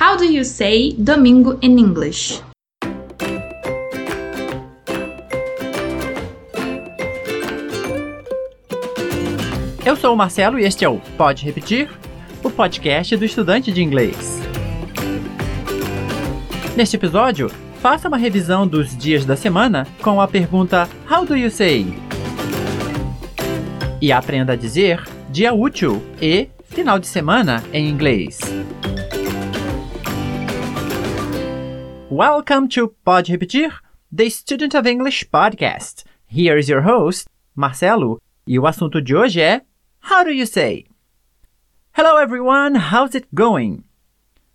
How do you say domingo in English? Eu sou o Marcelo e este é o Pode Repetir, o podcast do estudante de inglês. Neste episódio, faça uma revisão dos dias da semana com a pergunta How do you say? E aprenda a dizer dia útil e final de semana em inglês. Welcome to Pode Repetir, the Student of English podcast. Here is your host, Marcelo, e o assunto de hoje é How do you say? Hello everyone, how's it going?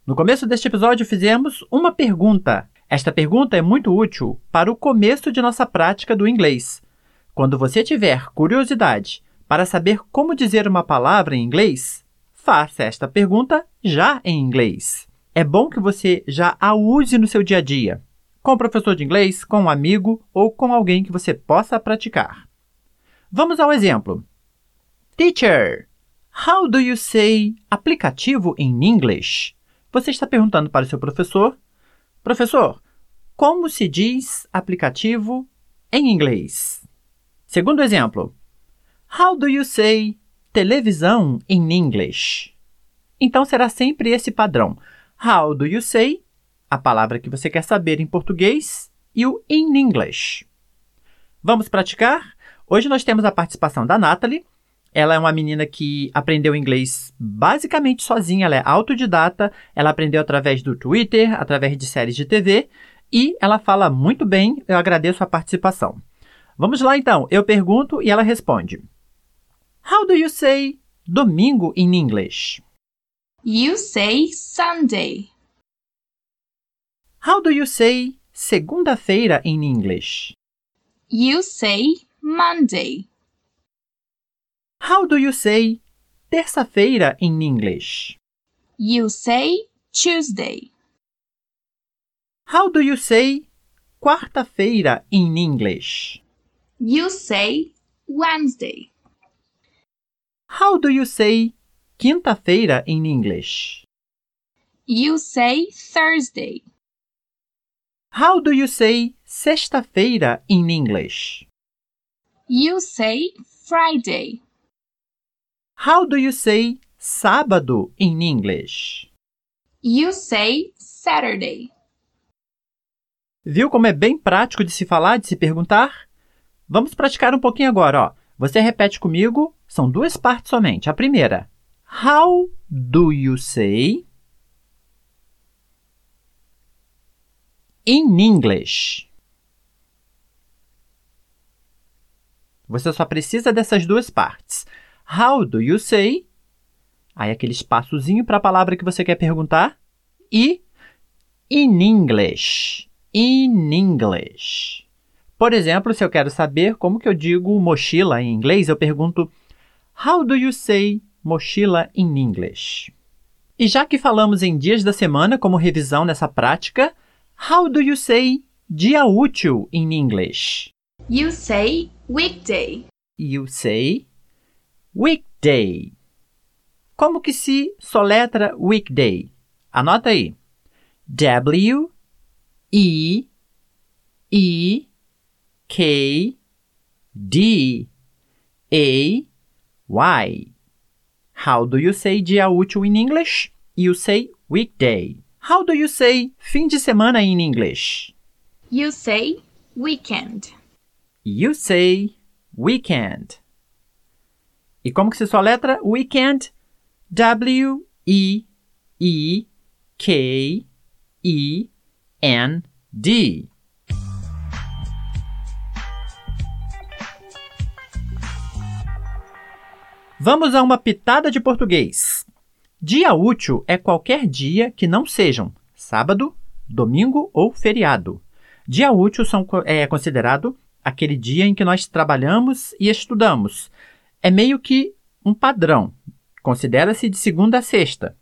No começo deste episódio fizemos uma pergunta. Esta pergunta é muito útil para o começo de nossa prática do inglês. Quando você tiver curiosidade para saber como dizer uma palavra em inglês, faça esta pergunta já em inglês. É bom que você já a use no seu dia a dia, com o professor de inglês, com um amigo ou com alguém que você possa praticar. Vamos ao exemplo. Teacher, how do you say aplicativo in English? Você está perguntando para o seu professor. Professor, como se diz aplicativo em inglês? Segundo exemplo. How do you say televisão in English? Então será sempre esse padrão. How do you say? A palavra que você quer saber em português e o in English. Vamos praticar? Hoje nós temos a participação da Natalie ela é uma menina que aprendeu inglês basicamente sozinha, ela é autodidata, ela aprendeu através do Twitter, através de séries de TV e ela fala muito bem. Eu agradeço a participação. Vamos lá então, eu pergunto e ela responde. How do you say domingo in English? You say Sunday. How do you say segunda-feira in English? You say Monday. How do you say terça-feira in English? You say Tuesday. How do you say quarta-feira in English? You say Wednesday. How do you say quinta-feira in English? You say Thursday. How do you say sexta-feira in English? You say Friday. How do you say sábado in English? You say Saturday. Viu como é bem prático de se falar, de se perguntar? Vamos praticar um pouquinho agora, ó. Você repete comigo, são duas partes somente. A primeira, How do you say in English? Você só precisa dessas duas partes. How do you say? Aí aquele espaçozinho para a palavra que você quer perguntar. E in English. In English. Por exemplo, se eu quero saber como que eu digo mochila em inglês, eu pergunto How do you say mochila in English? E já que falamos em dias da semana como revisão nessa prática, how do you say dia útil in English? You say weekday. You say weekday. Como que se soletra weekday? Anota aí. W E E K D A Y. How do you say dia útil in English? You say weekday. How do you say fim de semana in English? You say weekend. You say weekend. E como que se soletra weekend? W E E K E N D. Vamos a uma pitada de português. Dia útil é qualquer dia que não sejam sábado, domingo ou feriado. Dia útil são, é considerado aquele dia em que nós trabalhamos e estudamos. É meio que um padrão. Considera-se de segunda a sexta.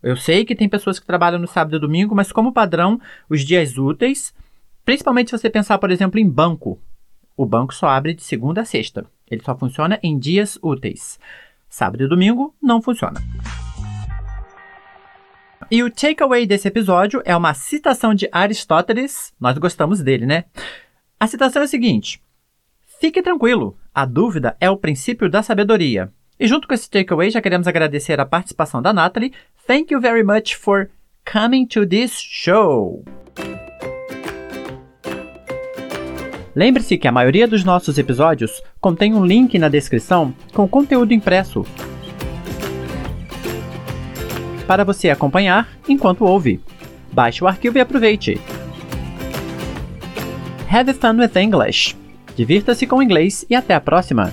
Eu sei que tem pessoas que trabalham no sábado e domingo, mas como padrão, os dias úteis, principalmente se você pensar, por exemplo, em banco. O banco só abre de segunda a sexta. Ele só funciona em dias úteis. Sábado e domingo não funciona. E o takeaway desse episódio é uma citação de Aristóteles. Nós gostamos dele, né? A citação é a seguinte: Fique tranquilo, a dúvida é o princípio da sabedoria. E junto com esse takeaway, já queremos agradecer a participação da Natalie. Thank you very much for coming to this show. Lembre-se que a maioria dos nossos episódios contém um link na descrição com conteúdo impresso para você acompanhar enquanto ouve. Baixe o arquivo e aproveite. Have fun with English! Divirta-se com o inglês e até a próxima!